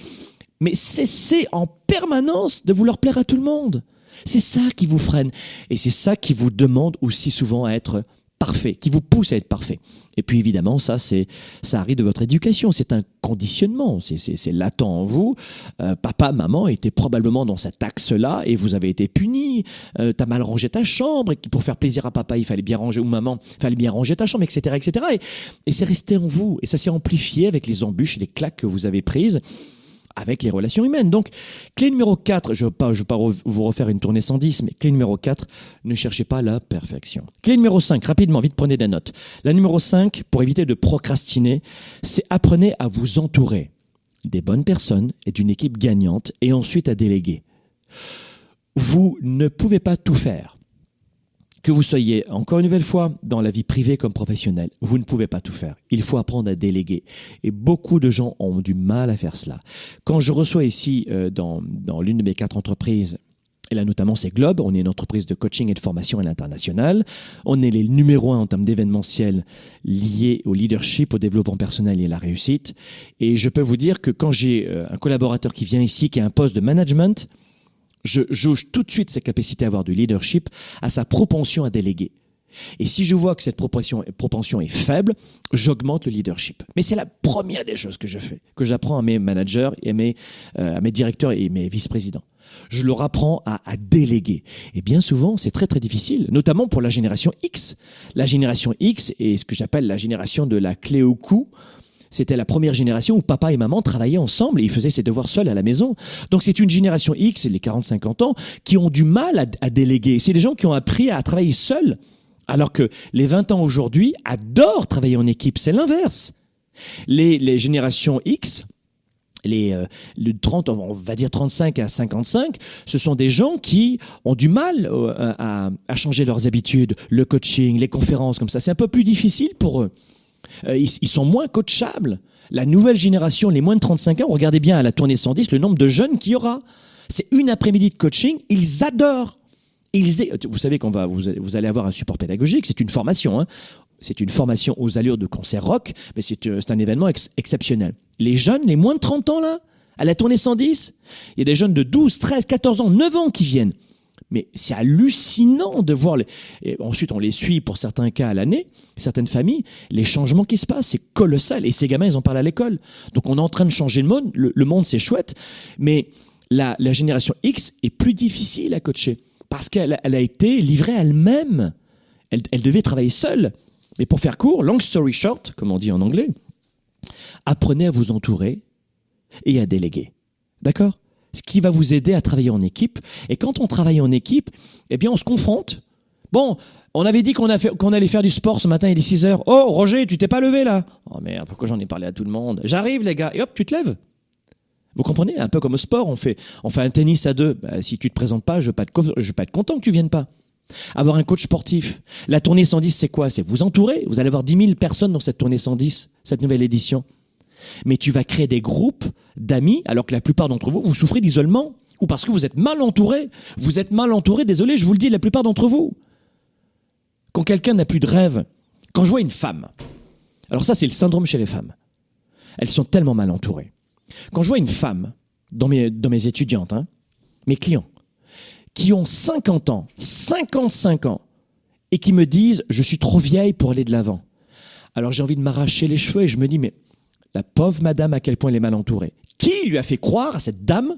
Speaker 3: mais cessez en permanence de vouloir plaire à tout le monde. C'est ça qui vous freine. Et c'est ça qui vous demande aussi souvent à être parfait, qui vous pousse à être parfait. Et puis évidemment, ça, c'est, ça arrive de votre éducation. C'est un conditionnement. C'est, latent en vous. Euh, papa, maman étaient probablement dans cet axe-là et vous avez été puni. Euh, t'as mal rangé ta chambre et pour faire plaisir à papa, il fallait bien ranger ou maman, il fallait bien ranger ta chambre, etc., etc. Et, et c'est resté en vous. Et ça s'est amplifié avec les embûches et les claques que vous avez prises avec les relations humaines. Donc, clé numéro 4, je ne vais pas, vous refaire une tournée 110, mais clé numéro 4, ne cherchez pas la perfection. Clé numéro 5, rapidement, vite prenez des notes. La numéro 5, pour éviter de procrastiner, c'est apprenez à vous entourer des bonnes personnes et d'une équipe gagnante et ensuite à déléguer. Vous ne pouvez pas tout faire que vous soyez, encore une nouvelle fois, dans la vie privée comme professionnelle, vous ne pouvez pas tout faire. Il faut apprendre à déléguer. Et beaucoup de gens ont du mal à faire cela. Quand je reçois ici, euh, dans, dans l'une de mes quatre entreprises, et là, notamment, c'est Globe. On est une entreprise de coaching et de formation à l'international. On est les numéros un en termes d'événementiel liés au leadership, au développement personnel et à la réussite. Et je peux vous dire que quand j'ai euh, un collaborateur qui vient ici, qui a un poste de management, je jauge tout de suite sa capacité à avoir du leadership, à sa propension à déléguer. Et si je vois que cette propension est faible, j'augmente le leadership. Mais c'est la première des choses que je fais, que j'apprends à mes managers et à mes, euh, à mes directeurs et mes vice-présidents. Je leur apprends à, à déléguer. Et bien souvent, c'est très très difficile, notamment pour la génération X. La génération X est ce que j'appelle la génération de la clé au cou. C'était la première génération où papa et maman travaillaient ensemble et ils faisaient ses devoirs seuls à la maison. Donc c'est une génération X, les 40-50 ans, qui ont du mal à, déléguer. C'est des gens qui ont appris à travailler seuls alors que les 20 ans aujourd'hui adorent travailler en équipe, c'est l'inverse. Les, les générations X, les, euh, le 30, on va dire 35 à 55, ce sont des gens qui ont du mal euh, à, à changer leurs habitudes, le coaching, les conférences comme ça. C'est un peu plus difficile pour eux. Euh, ils, sont moins coachables. La nouvelle génération, les moins de 35 ans, regardez bien à la tournée 110 le nombre de jeunes qu'il y aura. C'est une après-midi de coaching, ils adorent. Ils, vous savez qu'on va, vous allez, avoir un support pédagogique, c'est une formation. Hein. C'est une formation aux allures de concert rock, mais c'est euh, un événement ex- exceptionnel. Les jeunes, les moins de 30 ans là, à la tournée 110, il y a des jeunes de 12, 13, 14 ans, 9 ans qui viennent. Mais c'est hallucinant de voir. Les... Et ensuite, on les suit pour certains cas à l'année, certaines familles. Les changements qui se passent, c'est colossal. Et ces gamins, ils en parlent à l'école. Donc, on est en train de changer le monde. Le, monde, c'est chouette. Mais la, la génération X est plus difficile à coacher parce qu'elle elle a été livrée à elle-même. Elle, elle devait travailler seule. Mais pour faire court, long story short, comme on dit en anglais, apprenez à vous entourer et à déléguer. D'accord? Ce qui va vous aider à travailler en équipe. Et quand on travaille en équipe, eh bien, on se confronte. Bon, on avait dit qu'on allait faire du sport ce matin, il est 6 heures. Oh, Roger, tu t'es pas levé là? Oh merde, pourquoi j'en ai parlé à tout le monde? J'arrive, les gars. Et hop, tu te lèves. Vous comprenez? Un peu comme au sport, on fait, on fait un tennis à deux. Bah, si tu te présentes pas, je vais pas être content que tu viennes pas. Avoir un coach sportif. La tournée 110, c'est quoi? C'est vous entourer? Vous allez avoir 10 000 personnes dans cette tournée 110, cette nouvelle édition. Mais tu vas créer des groupes d'amis, alors que la plupart d'entre vous, vous souffrez d'isolement. Ou parce que vous êtes mal entouré. Vous êtes mal entouré, désolé, je vous le dis, la plupart d'entre vous. Quand quelqu'un n'a plus de rêve, quand je vois une femme, alors ça c'est le syndrome chez les femmes. Elles sont tellement mal entourées. Quand je vois une femme, dans mes, dans mes étudiantes, hein, mes clients, qui ont 50 ans, 55 ans, et qui me disent je suis trop vieille pour aller de l'avant. Alors j'ai envie de m'arracher les cheveux et je me dis mais la pauvre madame à quel point elle est mal entourée. Qui lui a fait croire à cette dame?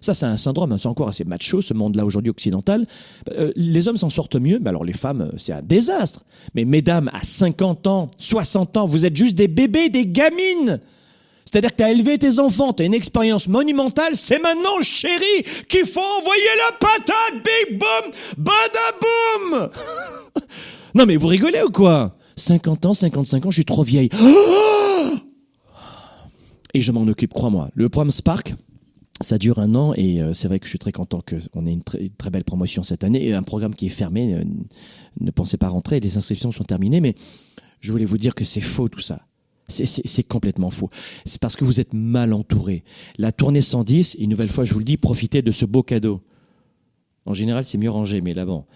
Speaker 3: Ça, c'est un syndrome, hein, c'est encore assez macho, ce monde-là aujourd'hui occidental. Euh, les hommes s'en sortent mieux, mais alors les femmes, euh, c'est un désastre. Mais mesdames, à 50 ans, 60 ans, vous êtes juste des bébés, des gamines c'est-à-dire que tu as élevé tes enfants, tu as une expérience monumentale, c'est maintenant, chérie, qu'il faut envoyer la patate, big boom, badaboum Non mais vous rigolez ou quoi? 50 ans, 55 ans, je suis trop vieille. Et je m'en occupe, crois-moi. Le programme Spark, ça dure un an et euh, c'est vrai que je suis très content qu'on ait une très, belle promotion cette année et un programme qui est fermé. euh, ne pensez pas rentrer, les inscriptions sont terminées, mais je voulais vous dire que c'est faux tout ça. C'est complètement faux. C'est parce que vous êtes mal entouré. La tournée 110, une nouvelle fois, je vous le dis, profitez de ce beau cadeau. En général, c'est mieux rangé, mais là, bon.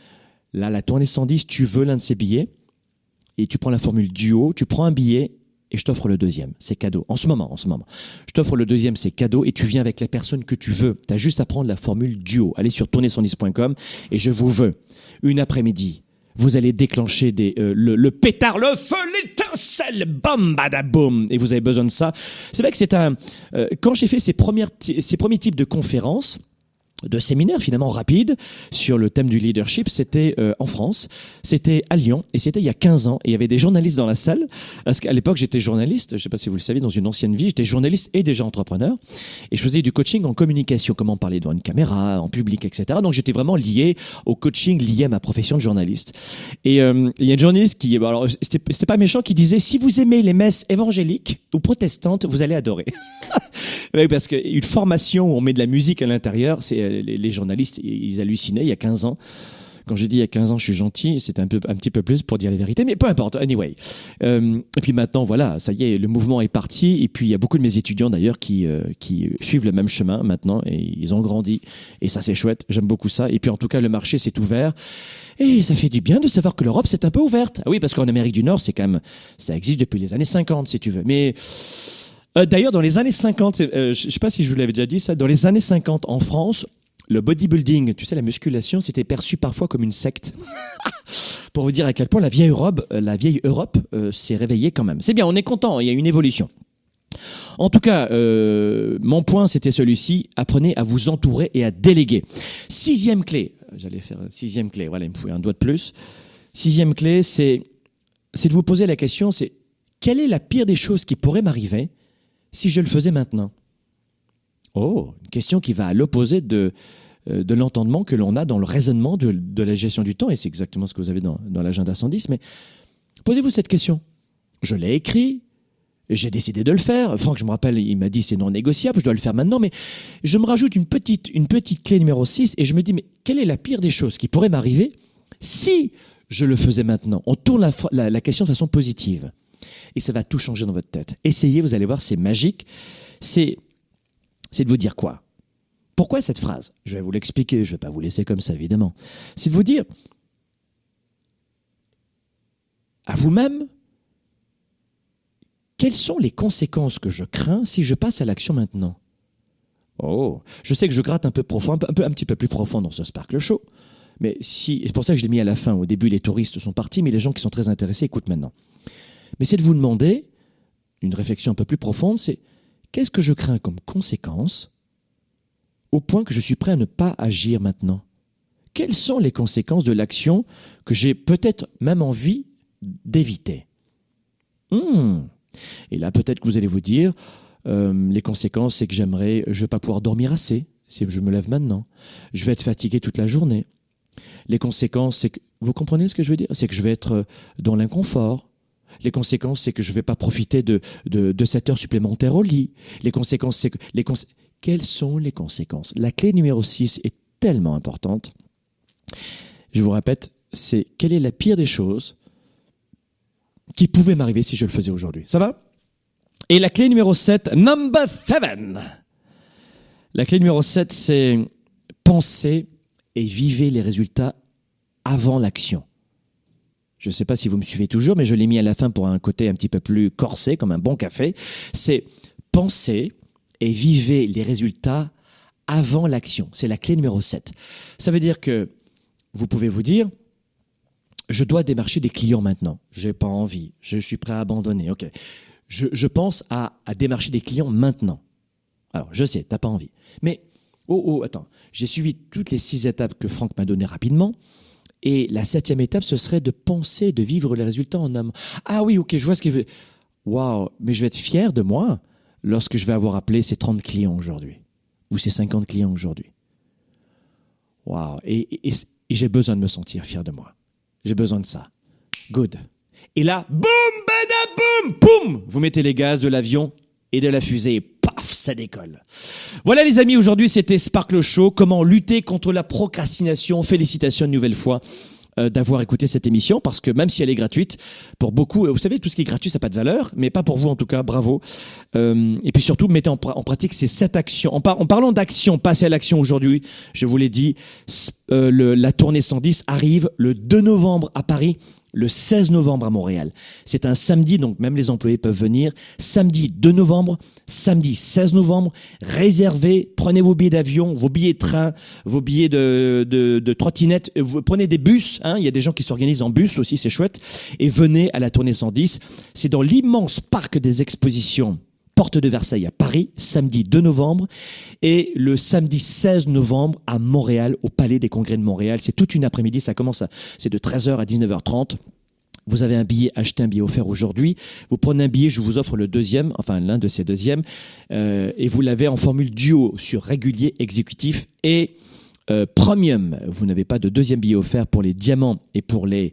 Speaker 3: Là, la tournée 110, tu veux l'un de ces billets et tu prends la formule duo, tu prends un billet et je t'offre le deuxième. C'est cadeau. En ce moment, en ce moment. Je t'offre le deuxième, c'est cadeau et tu viens avec la personne que tu veux. Tu as juste à prendre la formule duo. Allez sur tournée110.com et je vous veux une après-midi. Vous allez déclencher des, euh, le, le pétard, le feu, l'étincelle, bam, badaboum. Et vous avez besoin de ça. C'est vrai que c'est un. euh, quand j'ai fait ces, premières, ces premiers types de conférences, de séminaires finalement rapides sur le thème du leadership, c'était euh, en France, c'était à Lyon, et c'était il y a 15 ans, et il y avait des journalistes dans la salle, parce qu'à l'époque j'étais journaliste, je ne sais pas si vous le savez, dans une ancienne vie, j'étais journaliste et déjà entrepreneur, et je faisais du coaching en communication, comment parler devant une caméra, en public, etc. Donc j'étais vraiment lié au coaching, lié à ma profession de journaliste. Et euh, il y a une journaliste qui, alors c'était pas méchant, qui disait, si vous aimez les messes évangéliques ou protestantes, vous allez adorer. Parce qu'une formation où on met de la musique à l'intérieur, c'est euh, les, journalistes, ils hallucinaient il y a 15 ans. Quand je dis il y a 15 ans, je suis gentil, c'était un, un petit peu plus pour dire la vérité, mais peu importe, anyway. Euh, et puis maintenant, voilà, ça y est, le mouvement est parti, et puis il y a beaucoup de mes étudiants d'ailleurs qui, euh, qui suivent le même chemin maintenant, et ils ont grandi, et ça c'est chouette, j'aime beaucoup ça. Et puis en tout cas, le marché s'est ouvert, et ça fait du bien de savoir que l'Europe s'est un peu ouverte. Ah oui, parce qu'en Amérique du Nord, c'est quand même, ça existe depuis les années 50, si tu veux. Mais euh, D'ailleurs, dans les années 50, euh, je ne sais pas si je vous l'avais déjà dit ça, dans les années 50 en France, le bodybuilding, tu sais, la musculation, c'était perçu parfois comme une secte. pour vous dire à quel point la vieille Europe, euh, la vieille Europe euh, s'est réveillée quand même. C'est bien, on est content, il y a une évolution. En tout cas, euh, mon point, c'était celui-ci. Apprenez à vous entourer et à déléguer. Sixième clé. J'allais faire sixième clé. Voilà, il me faut un doigt de plus. Sixième clé, c'est, c'est de vous poser la question, c'est quelle est la pire des choses qui pourrait m'arriver si je le faisais maintenant? Oh, une question qui va à l'opposé de, euh, de l'entendement que l'on a dans le raisonnement de, de la gestion du temps, et c'est exactement ce que vous avez dans, dans l'agenda 110, mais posez-vous cette question. Je l'ai écrit, j'ai décidé de le faire. Franck, je me rappelle, il m'a dit c'est non négociable, je dois le faire maintenant, mais je me rajoute une petite, une petite clé numéro 6 et je me dis, mais quelle est la pire des choses qui pourrait m'arriver si je le faisais maintenant? On tourne la, la, la question de façon positive. Et ça va tout changer dans votre tête. Essayez, vous allez voir, c'est magique. C'est, c'est de vous dire quoi? Pourquoi cette phrase? Je vais vous l'expliquer, je ne vais pas vous laisser comme ça, évidemment. C'est de vous dire à vous-même, quelles sont les conséquences que je crains si je passe à l'action maintenant? Oh, je sais que je gratte un peu profond, un, petit peu plus profond dans ce Sparkle Show. Mais si, c'est pour ça que je l'ai mis à la fin. Au début, les touristes sont partis, mais les gens qui sont très intéressés écoutent maintenant. Mais c'est de vous demander, une réflexion un peu plus profonde, c'est qu'est-ce que je crains comme conséquence au point que je suis prêt à ne pas agir maintenant? Quelles sont les conséquences de l'action que j'ai peut-être même envie d'éviter? Hmm. Et là, peut-être que vous allez vous dire, euh, les conséquences, c'est que j'aimerais, je vais pas pouvoir dormir assez si je me lève maintenant. Je vais être fatigué toute la journée. Les conséquences, c'est que, vous comprenez ce que je veux dire? C'est que je vais être dans l'inconfort. Les conséquences, c'est que je ne vais pas profiter de, de, cette heure supplémentaire au lit. Les conséquences, c'est que... Les cons... Quelles sont les conséquences? La clé numéro 6 est tellement importante. Je vous répète, c'est quelle est la pire des choses qui pouvait m'arriver si je le faisais aujourd'hui. Ça va? Et la clé numéro 7, number 7. La clé numéro 7, c'est penser et vivez les résultats avant l'action. Je ne sais pas si vous me suivez toujours, mais je l'ai mis à la fin pour un côté un petit peu plus corsé, comme un bon café. C'est penser et vivez les résultats avant l'action. C'est la clé numéro 7. Ça veut dire que vous pouvez vous dire, je dois démarcher des clients maintenant. J'ai pas envie. Je suis prêt à abandonner. Ok. Je, pense à, à, démarcher des clients maintenant. Alors, je sais, t'as pas envie. Mais, oh, oh, attends. J'ai suivi toutes les six étapes que Franck m'a données rapidement. Et la septième étape, ce serait de penser, de vivre les résultats en homme. Ah oui, ok, je vois ce qu'il veut. Waouh, mais je vais être fier de moi lorsque je vais avoir appelé ces 30 clients aujourd'hui. Ou ces 50 clients aujourd'hui. Waouh. Et, et, j'ai besoin de me sentir fier de moi. J'ai besoin de ça. Good. Et là, boum, badaboum, boum, vous mettez les gaz de l'avion et de la fusée paf, ça décolle. Voilà les amis, aujourd'hui c'était Sparkle Show, comment lutter contre la procrastination. Félicitations une nouvelle fois d'avoir écouté cette émission parce que même si elle est gratuite, pour beaucoup, vous savez, tout ce qui est gratuit, ça n'a pas de valeur, mais pas pour vous en tout cas, bravo. Euh, et puis surtout, mettez en, pratique ces sept actions. En, par, en parlant d'action, passer à l'action aujourd'hui, je vous l'ai dit, euh, la tournée 110 arrive le 2 novembre à Paris le 16 novembre à Montréal. C'est un samedi, donc même les employés peuvent venir. Samedi 2 novembre, samedi 16 novembre. Réservez, prenez vos billets d'avion, vos billets de train, vos billets de, de, de trottinette. Vous prenez des bus, hein, il y a des gens qui s'organisent en bus aussi, c'est chouette. Et venez à la tournée 110. C'est dans l'immense parc des expositions Porte de Versailles à Paris, samedi 2 novembre, et le samedi 16 novembre à Montréal, au Palais des Congrès de Montréal. C'est toute une après-midi, ça commence c'est de 13h à 19h30. Vous avez un billet, achetez un billet offert aujourd'hui. Vous prenez un billet, je vous offre le deuxième, enfin l'un de ces deuxièmes, euh, et vous l'avez en formule duo sur régulier, exécutif et euh, premium. Vous n'avez pas de deuxième billet offert pour les diamants et pour les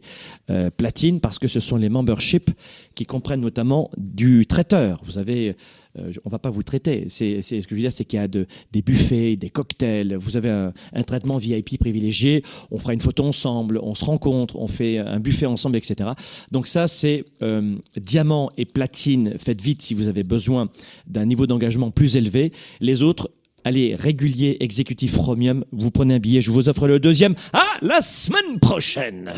Speaker 3: euh, platines parce que ce sont les memberships qui comprennent notamment du traiteur. Vous avez euh, on va pas vous traiter. C'est, ce que je veux dire, c'est qu'il y a de, des buffets, des cocktails. Vous avez un, un, traitement VIP privilégié. On fera une photo ensemble, on se rencontre, on fait un buffet ensemble, etc. Donc ça, c'est euh, diamant et platine. Faites vite si vous avez besoin d'un niveau d'engagement plus élevé. Les autres, allez, régulier, exécutif premium, vous prenez un billet, je vous offre le deuxième. À la semaine prochaine!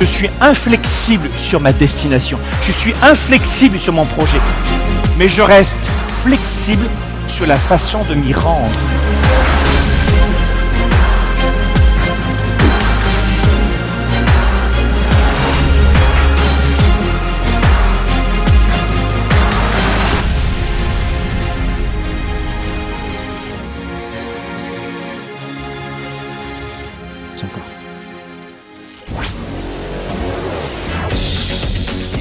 Speaker 3: Je suis inflexible sur ma destination. Je suis inflexible sur mon projet. Mais je reste flexible sur la façon de m'y rendre.